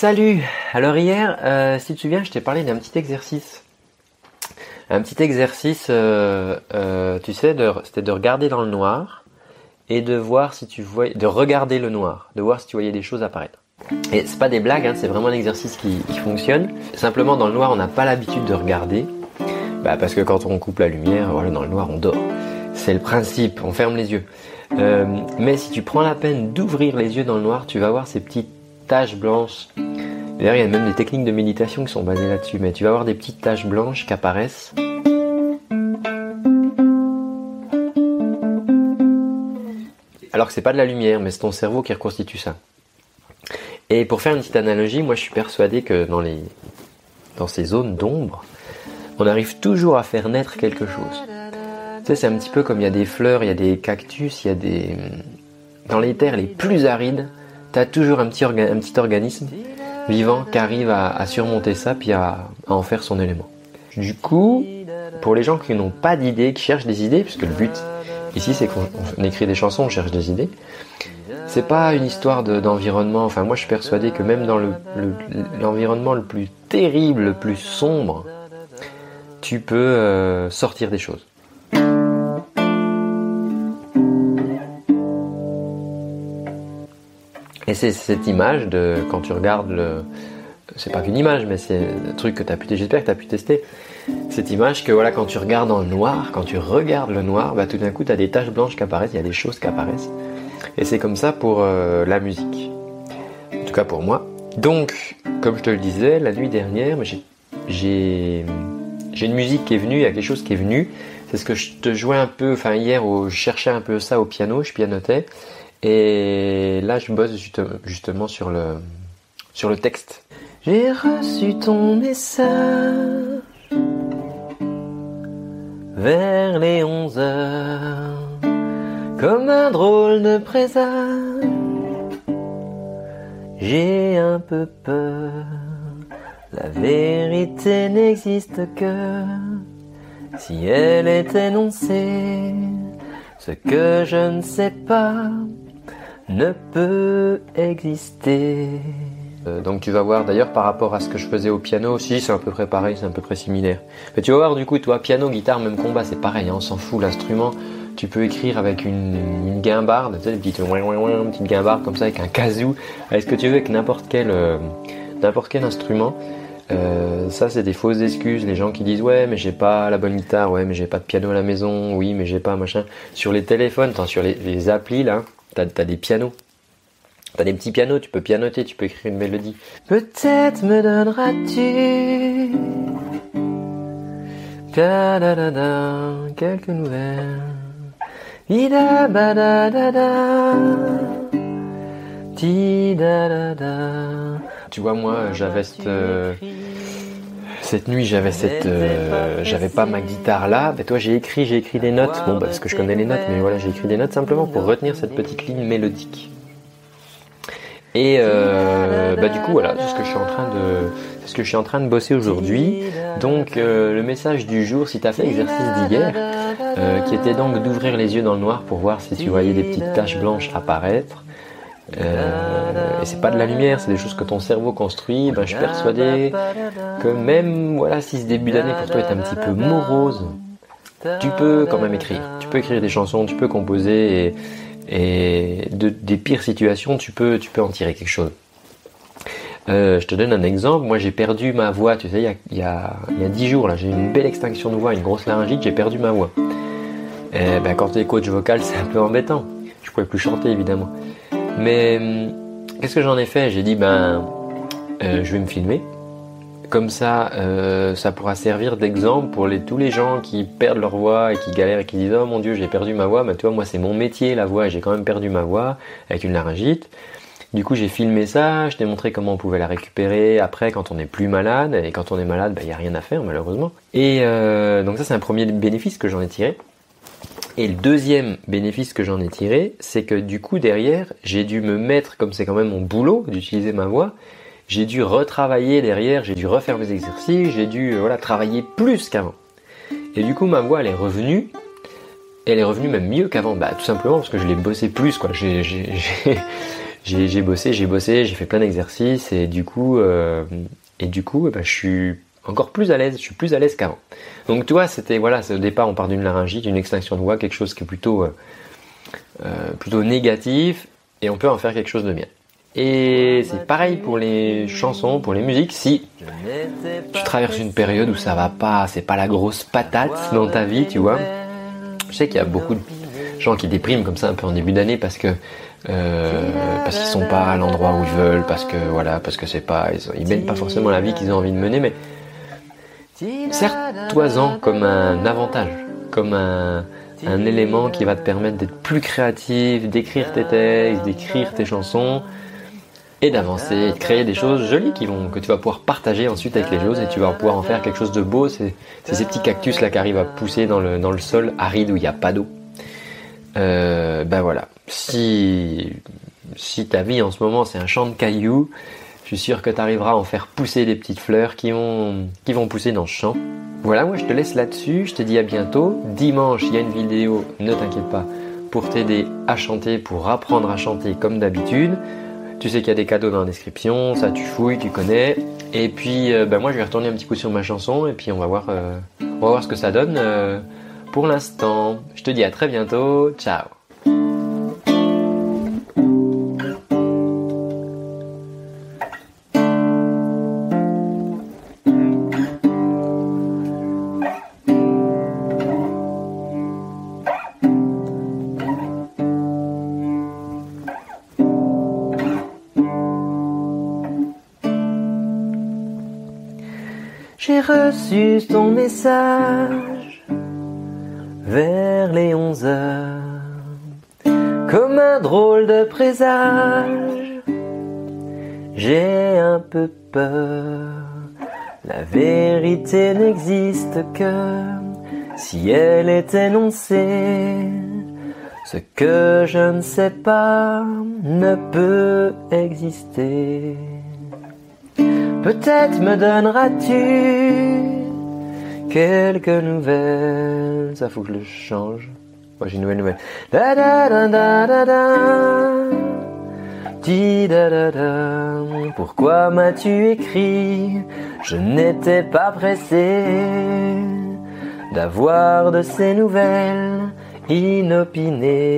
Salut Alors hier, euh, si tu te souviens, je t'ai parlé d'un petit exercice. Un petit exercice, euh, euh, tu sais, c'était de regarder dans le noir et de voir si tu voyais, de regarder le noir, de voir si tu voyais des choses apparaître. Et c'est pas des blagues, hein, c'est vraiment un exercice qui, fonctionne. Simplement, dans le noir, on n'a pas l'habitude de regarder, bah, parce que quand on coupe la lumière, voilà, dans le noir, on dort. C'est le principe, on ferme les yeux. mais si tu prends la peine d'ouvrir les yeux dans le noir, tu vas voir ces petites taches blanches. D'ailleurs, il y a même des techniques de méditation qui sont basées là-dessus, mais tu vas avoir des petites taches blanches qui apparaissent. Alors que c'est pas de la lumière, mais c'est ton cerveau qui reconstitue ça. Et pour faire une petite analogie, moi je suis persuadé que dans, ces zones d'ombre, on arrive toujours à faire naître quelque chose. Tu sais, c'est un petit peu comme il y a des fleurs, il y a des cactus, il y a des... Dans les terres les plus arides, tu as toujours un petit, un petit organisme vivant qui arrive à, surmonter ça puis à, en faire son élément. Du coup, pour les gens qui n'ont pas d'idées, qui cherchent des idées, puisque le but ici c'est qu'on écrit des chansons, on cherche des idées, c'est pas une histoire d'environnement. enfin, moi je suis persuadé que même dans l'environnement le, plus terrible, le plus sombre, tu peux euh, sortir des choses. Et c'est cette image de quand tu regardes le. C'est pas qu'une image, mais c'est un truc que tu as pu j'espère que tu as pu tester. Cette image que voilà, quand tu regardes dans le noir, quand tu regardes le noir, bah, tout d'un coup tu as des taches blanches qui apparaissent, il y a des choses qui apparaissent. Et c'est comme ça pour euh, la musique. En tout cas pour moi. Donc, comme je te le disais, la nuit dernière, j'ai une musique qui est venue, il y a quelque chose qui est venu. C'est ce que je te jouais un peu, enfin hier, je cherchais un peu ça au piano, je pianotais. Et là, je bosse justement sur le, sur le texte. J'ai reçu ton message vers les 11 heures, comme un drôle de présage. J'ai un peu peur, la vérité n'existe que si elle est énoncée. Ce que je ne sais pas, ne peut exister. Euh, donc tu vas voir d'ailleurs par rapport à ce que je faisais au piano aussi, c'est à peu près pareil, c'est à peu près similaire. Mais tu vas voir du coup, toi, piano, guitare, même combat, c'est pareil, hein, on s'en fout, l'instrument, tu peux écrire avec une, guimbarde, tu une petite, guimbarde comme ça, avec un kazoo, avec ce que tu veux, avec n'importe quel, euh, quel instrument. Euh, ça, c'est des fausses excuses. Les gens qui disent ouais, mais j'ai pas la bonne guitare, ouais, mais j'ai pas de piano à la maison, oui, mais j'ai pas machin. Sur les téléphones, sur les, les applis là, T'as as des pianos. T'as des petits pianos, tu peux pianoter, tu peux écrire une mélodie. Peut-être me donneras-tu quelques nouvelles. Ida Tu vois, moi, j'avais cette, euh, cette nuit, j'avais cette, euh, j'avais pas ma guitare là. Mais toi, j'ai écrit, j'ai écrit des notes. Bon, parce que je connais les notes, mais voilà, j'ai écrit des notes simplement pour retenir cette petite ligne mélodique. Et euh, bah du coup, voilà, c'est ce que je suis en train de, ce que je suis en train de bosser aujourd'hui. Donc, euh, le message du jour, si tu as fait l'exercice d'hier, qui était donc d'ouvrir les yeux dans le noir pour voir si tu voyais des petites taches blanches apparaître. Euh, et c'est pas de la lumière, c'est des choses que ton cerveau construit. Ben, je suis persuadé que même voilà, si ce début d'année pour toi est un petit peu morose, tu peux quand même écrire. Tu peux écrire des chansons, tu peux composer et, de, des pires situations, tu peux, tu peux en tirer quelque chose. Euh, je te donne un exemple. Moi, j'ai perdu ma voix. Tu sais, il y a, y a, il y a 10 jours, là, j'ai une belle extinction de voix, une grosse laryngite. J'ai perdu ma voix. Et ben, quand tu es coach vocal, c'est un peu embêtant. Je pouvais plus chanter, évidemment. Mais hum, qu'est-ce que j'en ai fait? J'ai dit ben euh, je vais me filmer. Comme ça, euh, ça pourra servir d'exemple pour tous les gens qui perdent leur voix et qui galèrent et qui disent oh mon dieu j'ai perdu ma voix. Mais tu vois moi c'est mon métier la voix et j'ai quand même perdu ma voix avec une laryngite. Du coup j'ai filmé ça, je t'ai montré comment on pouvait la récupérer après quand on n'est plus malade et quand on est malade il ben, n'y a rien à faire malheureusement. Et euh, donc ça c'est un premier bénéfice que j'en ai tiré. Et le deuxième bénéfice que j'en ai tiré, c'est que du coup derrière, j'ai dû me mettre, comme c'est quand même mon boulot d'utiliser ma voix, j'ai dû retravailler derrière, j'ai dû refaire mes exercices, j'ai dû voilà travailler plus qu'avant. Et du coup ma voix elle est revenue, elle est revenue même mieux qu'avant, bah tout simplement parce que je l'ai bossé plus quoi. J'ai j'ai bossé, j'ai bossé, j'ai fait plein d'exercices et du coup, euh, et du coup, ben, je suis encore plus à l'aise, je suis plus à l'aise qu'avant. Donc tu vois, c'était voilà, au départ on part d'une laryngite, d'une extinction de voix, quelque chose qui est plutôt euh, euh, plutôt négatif, et on peut en faire quelque chose de bien. Et c'est pareil pour les chansons, pour les musiques. Si tu traverses une période où ça va pas, c'est pas la grosse patate dans ta vie, tu vois. Je sais qu'il y a beaucoup de gens qui dépriment comme ça un peu en début d'année parce que euh, parce qu'ils sont pas à l'endroit où ils veulent, parce que voilà, parce que c'est pas, ils, mènent pas forcément la vie qu'ils ont envie de mener, mais Sers-toi-en comme un avantage, comme un, élément qui va te permettre d'être plus créatif, d'écrire tes textes, d'écrire tes chansons et d'avancer de créer des choses jolies qui vont, que tu vas pouvoir partager ensuite avec les autres et tu vas pouvoir en faire quelque chose de beau. C'est ces petits cactus là qui arrivent à pousser dans le, dans le sol aride où il n'y a pas d'eau. Euh, ben voilà. Si, si ta vie en ce moment c'est un champ de cailloux, suis sûr que tu arriveras à en faire pousser des petites fleurs qui vont, pousser dans ce champ? Voilà, moi je te laisse là-dessus, je te dis à bientôt. Dimanche, il y a une vidéo, ne t'inquiète pas, pour t'aider à chanter, pour apprendre à chanter comme d'habitude. Tu sais qu'il y a des cadeaux dans la description, ça tu fouilles, tu connais. Et puis euh, ben moi je vais retourner un petit coup sur ma chanson et puis on va voir, euh, ce que ça donne euh, pour l'instant. Je te dis à très bientôt, ciao J'ai reçu ton message vers les onze heures, comme un drôle de présage. J'ai un peu peur, la vérité n'existe que si elle est énoncée. Ce que je ne sais pas ne peut exister. Peut-être me donneras-tu quelques nouvelles. Ça faut que je le change. Moi j'ai une nouvelle nouvelle. Da da da da da da. Pourquoi m'as-tu écrit? Je n'étais pas pressé d'avoir de ces nouvelles inopinées.